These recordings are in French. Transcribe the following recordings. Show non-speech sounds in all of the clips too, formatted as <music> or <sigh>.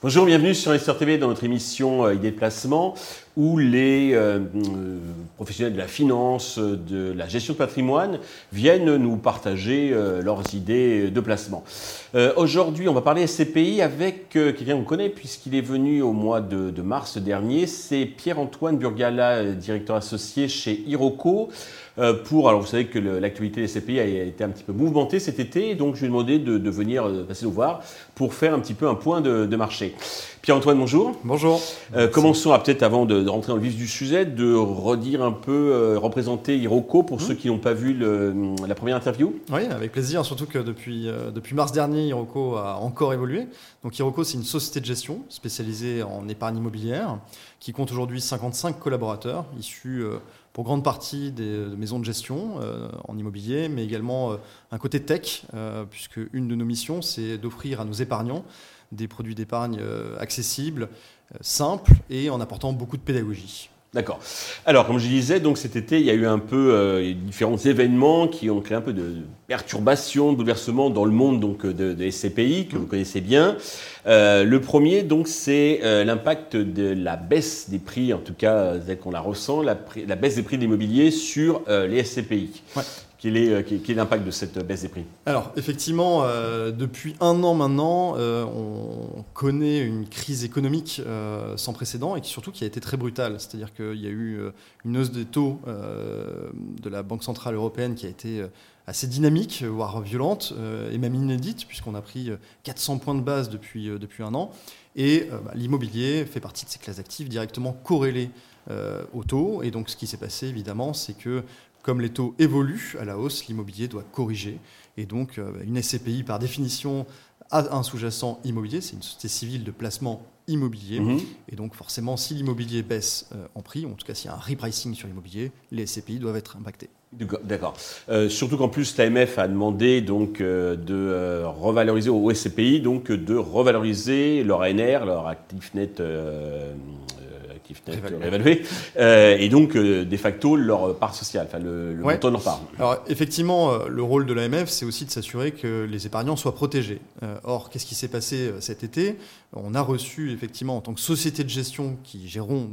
Bonjour, bienvenue sur Investor TV dans notre émission euh, Idées placement où les euh, euh, professionnels de la finance, de la gestion de patrimoine viennent nous partager leurs idées de placement. Aujourd'hui, on va parler SCPI avec quelqu'un qu'on connaît puisqu'il est venu au mois de, mars dernier. C'est Pierre-Antoine Burgala, directeur associé chez. Euh, pour, alors vous savez que l'actualité des CPI a été un petit peu mouvementée cet été, donc je lui ai demandé de, venir euh, passer nous voir pour faire un petit peu un point de, marché. Pierre-Antoine, bonjour. Bonjour. Euh, commençons à peut-être, avant de, rentrer dans le vif du sujet, de redire un peu, représenter Hiroko pour ceux mmh. qui n'ont pas vu la première interview. Oui, avec plaisir, surtout que depuis, depuis mars dernier, Hiroko a encore évolué. Donc Hiroko, c'est une société de gestion spécialisée en épargne immobilière qui compte aujourd'hui 55 collaborateurs issus pour grande partie des maisons de gestion euh, en immobilier, mais également euh, un côté tech, euh, puisque une de nos missions, c'est d'offrir à nos épargnants des produits d'épargne accessibles, simples et en apportant beaucoup de pédagogie. D'accord. Alors, comme je disais, donc cet été, il y a eu un peu euh, différents événements qui ont créé un peu de perturbation, de bouleversement dans le monde donc de, de SCPI que vous connaissez bien. Euh, le premier, donc, c'est euh, l'impact de la baisse des prix, en tout cas, tel qu'on la ressent, la, la, baisse des prix de l'immobilier sur les SCPI. Ouais. Quel est, euh, l'impact de cette baisse des prix? Alors, effectivement, euh, depuis un an maintenant, euh, on connaît une crise économique sans précédent et qui, surtout qui a été très brutale. C'est-à-dire qu'il y a eu une hausse des taux de la Banque Centrale Européenne qui a été assez dynamique, voire violente, et même inédite, puisqu'on a pris 400 points de base depuis, depuis un an. Et bah, l'immobilier fait partie de ces classes actives directement corrélées au taux. Et donc, ce qui s'est passé, évidemment, c'est que comme les taux évoluent à la hausse, l'immobilier doit corriger. Et donc, euh, une SCPI, par définition, a un sous-jacent immobilier. C'est une société civile de placement immobilier. Mhm. Et donc, forcément, si l'immobilier baisse euh, en prix, ou en tout cas s'il y a un repricing sur l'immobilier, les SCPI doivent être impactés. D'accord. Euh, surtout qu'en plus, l'AMF a demandé donc de revaloriser aux SCPI, donc de revaloriser leur ANR, leur actif net euh, et donc euh, de facto leur part sociale, enfin le, montant de leur part. Alors effectivement, euh, le rôle de l'AMF, c'est aussi de s'assurer que les épargnants soient protégés. or, qu'est-ce qui s'est passé cet été? On a reçu effectivement en tant que société de gestion qui gérons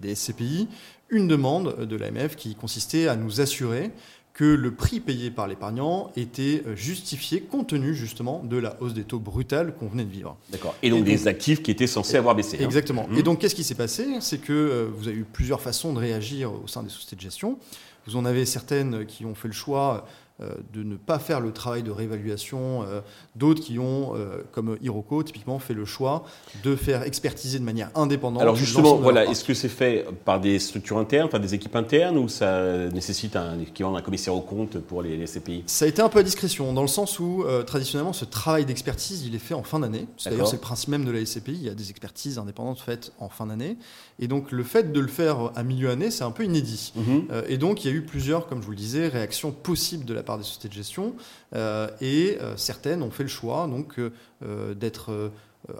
des SCPI une demande de l'AMF qui consistait à nous assurer que le prix payé par l'épargnant était euh, justifié compte tenu justement de la hausse des taux brutales qu'on venait de vivre. D'accord. Et donc des actifs qui étaient censés avoir baissé. Hein. Exactement. Et mmh. donc qu'est-ce qui s'est passé? C'est que euh, vous avez eu plusieurs façons de réagir au sein des sociétés de gestion. Vous en avez certaines qui ont fait le choix de ne pas faire le travail de réévaluation. Euh, d'autres qui ont, euh, comme Hiroko, typiquement fait le choix de faire expertiser de manière indépendante. Alors justement, voilà, est-ce que c'est fait par des structures internes, par des équipes internes, ou ça nécessite un équivalent d'un commissaire au compte pour les, CPI Ça a été un peu à discrétion, dans le sens où traditionnellement ce travail d'expertise, il est fait en fin d'année. D'ailleurs, c'est le principe même de la SCPI. Il y a des expertises indépendantes faites en fin d'année, et donc le fait de le faire à milieu année, c'est un peu inédit. Mhm. et donc il y a eu plusieurs, comme je vous le disais, réactions possibles de la part des sociétés de gestion, euh, et euh, certaines ont fait le choix donc euh, d'être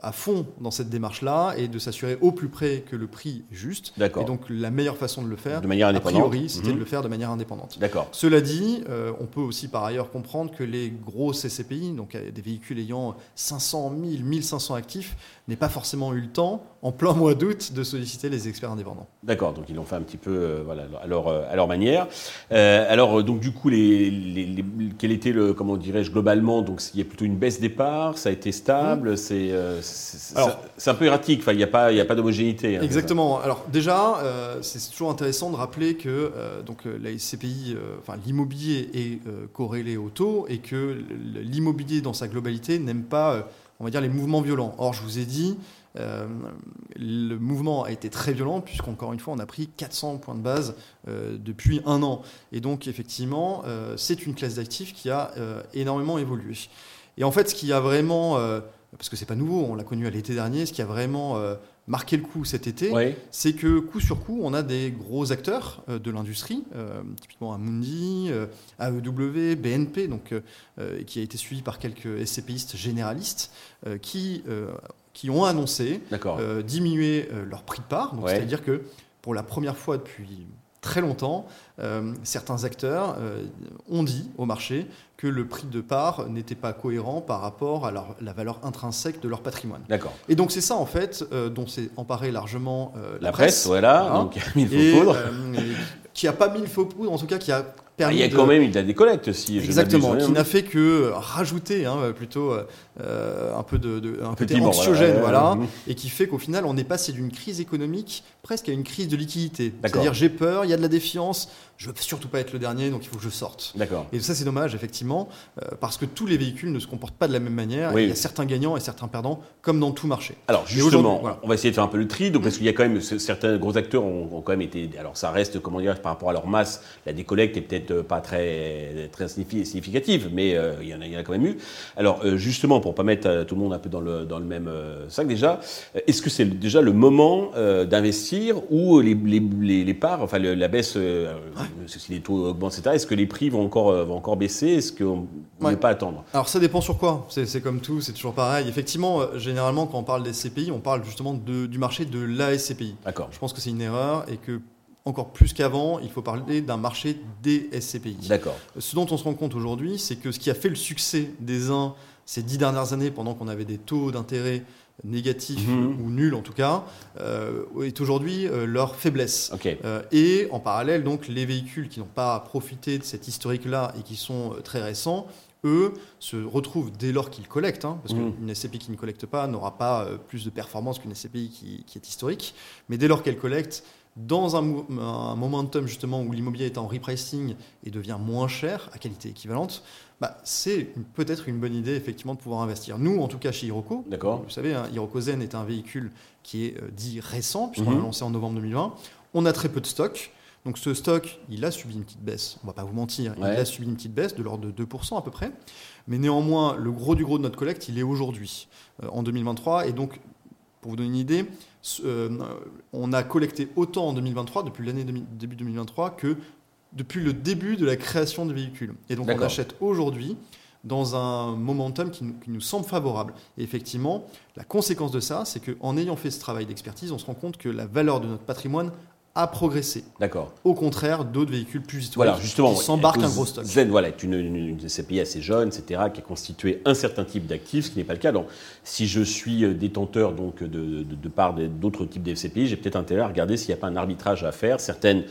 à fond dans cette démarche-là et de s'assurer au plus près que le prix est juste. Et donc la meilleure façon de le faire, de manière indépendante. a priori, c'était de mhm. le faire de manière indépendante. D'accord. Cela dit, on peut aussi par ailleurs comprendre que les gros CCPI, donc des véhicules ayant 500, 1000, 1500 actifs, n'aient pas forcément eu le temps en plein mois d'août de solliciter les experts indépendants. D'accord, donc ils l'ont fait un petit peu euh, voilà, à, leur, euh, à leur manière. Euh, alors, donc du coup, les, quel était le, comment dirais-je, globalement, donc il y a plutôt une baisse des parts, ça a été stable, mmh. c'est un peu erratique, il n'y a pas, il a pas d'homogénéité. Hein, exactement. Alors déjà, c'est toujours intéressant de rappeler que donc, la SCPI, enfin, l'immobilier est corrélé au taux et que l'immobilier dans sa globalité n'aime pas, on va dire, les mouvements violents. Or, je vous ai dit, euh, le mouvement a été très violent puisqu'encore une fois, on a pris 400 points de base euh, depuis un an. Et donc, effectivement, euh, c'est une classe d'actifs qui a énormément évolué. Et en fait, ce qui a vraiment, parce que c'est pas nouveau, on l'a connu à l'été dernier, ce qui a vraiment marqué le coup cet été, c'est que coup sur coup, on a des gros acteurs de l'industrie, typiquement Amundi, AEW, BNP, donc, qui a été suivi par quelques SCPistes généralistes, qui qui ont annoncé euh, diminuer euh, leur prix de part. C'est-à-dire que pour la première fois depuis très longtemps, certains acteurs ont dit au marché que le prix de part n'était pas cohérent par rapport à la valeur intrinsèque de leur patrimoine. D'accord. Et donc c'est ça en fait dont s'est emparé largement la, presse, voilà, donc <laughs> il faut qui a pas mis le faux poudre, en tout cas qui a ah, il y a quand même il a des collectes aussi. Exactement, qui n'a fait que rajouter hein, plutôt euh, un peu de, de un côté anxiogène, voilà, et qui fait qu'au final on est passé d'une crise économique presque à une crise de liquidité. C'est-à-dire j'ai peur, il y a de la défiance, je veux surtout pas être le dernier, donc il faut que je sorte. D'accord. Et ça c'est dommage effectivement, euh, parce que tous les véhicules ne se comportent pas de la même manière. Il y a certains gagnants et certains perdants, comme dans tout marché. Alors justement, on va essayer de faire un peu le tri, donc parce qu'il y a quand même certains gros acteurs ont, quand même été, alors ça reste comment dire par rapport à leur masse, la décollecte est peut-être pas très très significative, mais euh, il, y en a, il y en a quand même eu. Alors justement pour pas mettre tout le monde un peu dans le, dans le même euh, sac déjà, est-ce que c'est déjà le moment euh, d'investir ou les, les, les, parts, enfin la baisse, euh, si les taux augmentent, etc., est-ce que les prix vont encore, vont encore baisser? Est-ce qu'on ne peut pas attendre? Alors ça dépend sur quoi, c'est comme tout, c'est toujours pareil. Effectivement, généralement quand on parle des SCPI, on parle justement de, du marché de la SCPI. D'accord. Je pense que c'est une erreur et que encore plus qu'avant, il faut parler d'un marché des SCPI. D'accord. Ce dont on se rend compte aujourd'hui, c'est que ce qui a fait le succès des uns ces dix dernières années, pendant qu'on avait des taux d'intérêt négatifs mhm. ou nuls en tout cas, euh, est aujourd'hui euh, leur faiblesse. Euh, et en parallèle, donc, les véhicules qui n'ont pas profité de cette historique-là et qui sont très récents, eux, se retrouvent dès lors qu'ils collectent, hein, parce mhm. qu'une SCPI qui ne collecte pas n'aura pas plus de performance qu'une SCPI qui, qui, est historique, mais dès lors qu'elle collecte, dans un, momentum justement où l'immobilier est en repricing et devient moins cher à qualité équivalente, bah, c'est peut-être une bonne idée effectivement de pouvoir investir. Nous, en tout cas chez Hiroko, vous savez, hein, Hiroko Zen est un véhicule qui est euh, dit récent, puisqu'on l'a mhm. lancé en novembre 2020. On a très peu de stock. Donc ce stock, il a subi une petite baisse, on va pas vous mentir, il a subi une petite baisse de l'ordre de 2% à peu près. Mais néanmoins, le gros du gros de notre collecte, il est aujourd'hui, euh, en 2023. Et donc, pour vous donner une idée, euh, on a collecté autant en 2023, depuis l'année début 2023, que depuis le début de la création de véhicules. Et donc on achète aujourd'hui dans un momentum qui nous, qui nous, semble favorable. Et effectivement, la conséquence de ça, c'est qu'en ayant fait ce travail d'expertise, on se rend compte que la valeur de notre patrimoine a progressé. D'accord. Au contraire d'autres véhicules plus historiques voilà, justement, qui s'embarquent un gros stock. Zen, voilà, est une, une, CPI assez jeune, etc., qui a constitué un certain type d'actifs, ce qui n'est pas le cas. Donc, si je suis euh, détenteur donc, de, de, de part d'autres types de CPI, j'ai peut-être intérêt à regarder s'il n'y a pas un arbitrage à faire. Certaines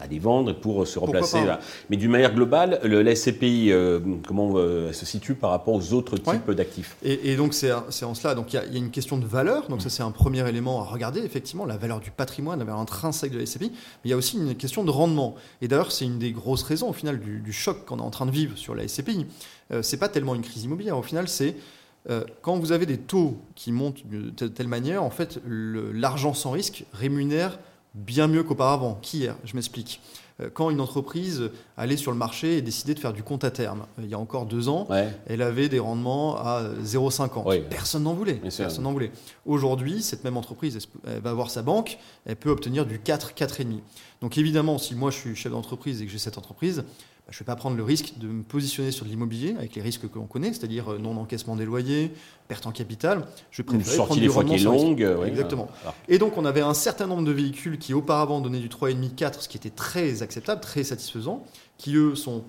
à les vendre pour se replacer là. Mais d'une manière globale, le, la SCPI, euh, comment euh, se situe par rapport aux autres types d'actifs? Et, donc c'est en cela, donc il y, a une question de valeur, donc ça c'est un premier élément à regarder, effectivement, la valeur du patrimoine, la valeur intrinsèque de la SCPI, mais il y a aussi une question de rendement. Et d'ailleurs c'est une des grosses raisons au final du, choc qu'on est en train de vivre sur la SCPI. Euh, c'est pas tellement une crise immobilière, au final c'est euh, quand vous avez des taux qui montent de telle manière, en fait, l'argent sans risque rémunère bien mieux qu'auparavant, qu'hier. Je m'explique. Euh, quand une entreprise allait sur le marché et décidait de faire du compte à terme, euh, il y a encore deux ans, elle avait des rendements à 0,50. Personne n'en voulait. Personne n'en voulait. Aujourd'hui, cette même entreprise, elle va voir sa banque, elle peut obtenir du 4, 4,5. Donc évidemment, si moi je suis chef d'entreprise et que j'ai cette entreprise, je ne vais pas prendre le risque de me positionner sur de l'immobilier avec les risques que l'on connaît, c'est-à-dire euh, non-encaissement des loyers, perte en capital. Je préfère prendre du rendement longue. Exactement. Ah. Et donc, on avait un certain nombre de véhicules qui auparavant donnaient du 3,5, 4, ce qui était très acceptable, très satisfaisant, qui eux sont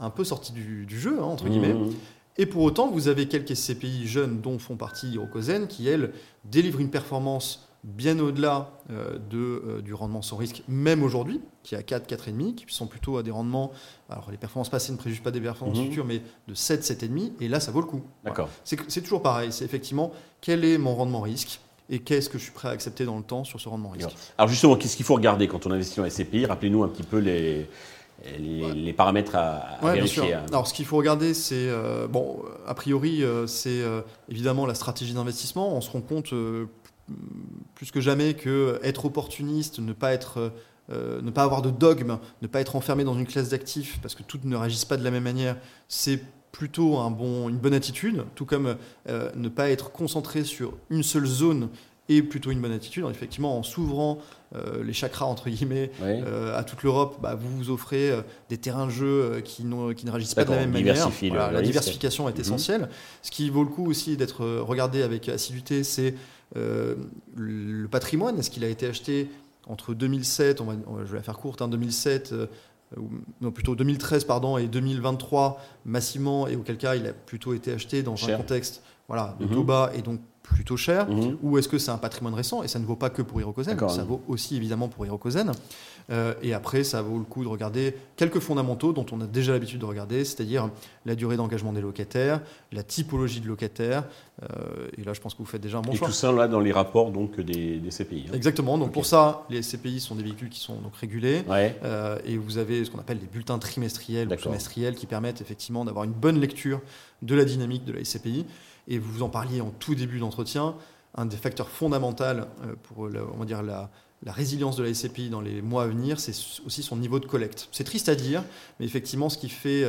un peu sortis du, jeu, hein, entre guillemets. Mmh. Et pour autant, vous avez quelques CPI jeunes dont font partie Hirokozen qui, elles, délivrent une performance bien au-delà euh, de, euh, du rendement sans risque, même aujourd'hui, qui est à 4, 4,5, qui sont plutôt à des rendements, alors les performances passées ne préjugent pas des performances mhm. futures, mais de 7, 7,5, et là, ça vaut le coup. D'accord. C'est toujours pareil, c'est effectivement quel est mon rendement risque et qu'est-ce que je suis prêt à accepter dans le temps sur ce rendement risque. Alors justement, qu'est-ce qu'il faut regarder quand on investit en SCPI Rappelez-nous un petit peu les, les, paramètres à, vérifier. Hein. Alors, ce qu'il faut regarder, c'est euh, bon, a priori, c'est évidemment la stratégie d'investissement. On se rend compte plus que jamais que être opportuniste, ne pas être euh, ne pas avoir de dogme, ne pas être enfermé dans une classe d'actifs parce que toutes ne réagissent pas de la même manière, c'est plutôt un bon, une bonne attitude, tout comme euh, ne pas être concentré sur une seule zone est plutôt une bonne attitude. effectivement, en s'ouvrant euh, les chakras, entre guillemets, à toute l'Europe, bah, vous vous offrez des terrains de jeu qui, qui ne réagissent pas de la même manière. la diversification est mhm. essentielle. Ce qui vaut le coup aussi d'être regardé avec assiduité, c'est euh, le patrimoine, est-ce qu'il a été acheté entre 2007, on va, je vais la faire courte, hein, 2007, non plutôt 2013 pardon, et 2023 massivement, et auquel cas il a plutôt été acheté dans un contexte voilà, de taux bas et donc plutôt cher, mhm. ou est-ce que c'est un patrimoine récent Et ça ne vaut pas que pour Hirokozen, ça vaut aussi évidemment pour Hirokozen. Euh, et après, ça vaut le coup de regarder quelques fondamentaux dont on a déjà l'habitude de regarder, c'est-à-dire la durée d'engagement des locataires, la typologie de locataires. Euh, et là, je pense que vous faites déjà un bon et choix. Et tout ça là dans les rapports donc des, CPI. Hein. Exactement. Donc pour ça, les CPI sont des véhicules qui sont donc régulés. Euh, et vous avez ce qu'on appelle des bulletins trimestriels ou semestriels qui permettent effectivement d'avoir une bonne lecture de la dynamique de la SCPI. Et vous en parliez en tout début d'entretien, un des facteurs fondamentaux euh, pour on va dire la, résilience de la SCPI dans les mois à venir, c'est aussi son niveau de collecte. C'est triste à dire, mais effectivement, ce qui fait,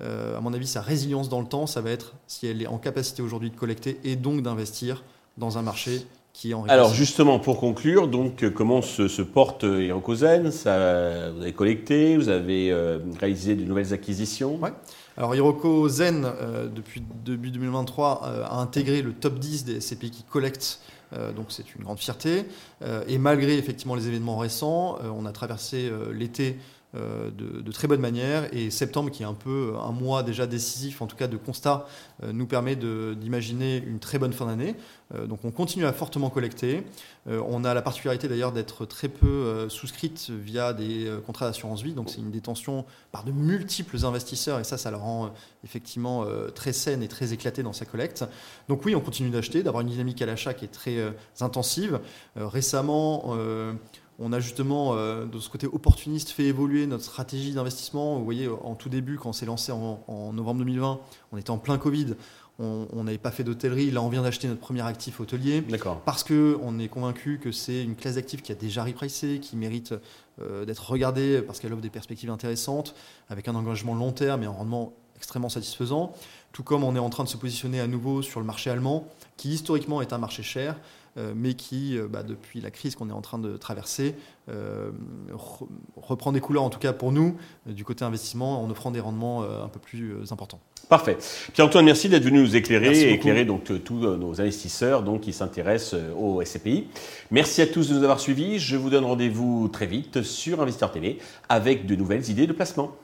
euh, à mon avis, sa résilience dans le temps, ça va être si elle est en capacité aujourd'hui de collecter et donc d'investir dans un marché qui est en Alors justement, pour conclure, donc euh, comment se, porte ça, Vous avez collecté, vous avez réalisé de nouvelles acquisitions? Ouais. Alors Hiroko Zen, euh, depuis début 2023, euh, a intégré le top 10 des SCPI qui collectent, euh, donc c'est une grande fierté. et malgré effectivement les événements récents, on a traversé l'été euh, de, très bonne manière. Et septembre, qui est un peu un mois déjà décisif, en tout cas de constat, euh, nous permet d'imaginer une très bonne fin d'année. Euh, donc on continue à fortement collecter. on a la particularité d'ailleurs d'être très peu souscrite via des contrats d'assurance vie. Donc c'est une détention par de multiples investisseurs et ça, ça le rend effectivement très saine et très éclatée dans sa collecte. Donc oui, on continue d'acheter, d'avoir une dynamique à l'achat qui est très intensive. récemment, on a justement, euh, de ce côté opportuniste, fait évoluer notre stratégie d'investissement. Vous voyez, en tout début, quand on s'est lancé en, novembre 2020, on était en plein Covid. On n'avait pas fait d'hôtellerie. Là, on vient d'acheter notre premier actif hôtelier. Parce qu'on est convaincu que c'est une classe d'actifs qui a déjà repricé, qui mérite euh, d'être regardée parce qu'elle offre des perspectives intéressantes, avec un engagement long terme et un rendement extrêmement satisfaisant. Tout comme on est en train de se positionner à nouveau sur le marché allemand, qui historiquement est un marché cher, mais qui, euh, bah, depuis la crise qu'on est en train de traverser, euh, reprend des couleurs, en tout cas pour nous, du côté investissement, en offrant des rendements un peu plus importants. Parfait. Pierre-Antoine, merci d'être venu nous éclairer et éclairer donc tous nos investisseurs donc, qui s'intéressent au SCPI. Merci à tous de nous avoir suivis. Je vous donne rendez-vous très vite sur Investeur TV avec de nouvelles idées de placement.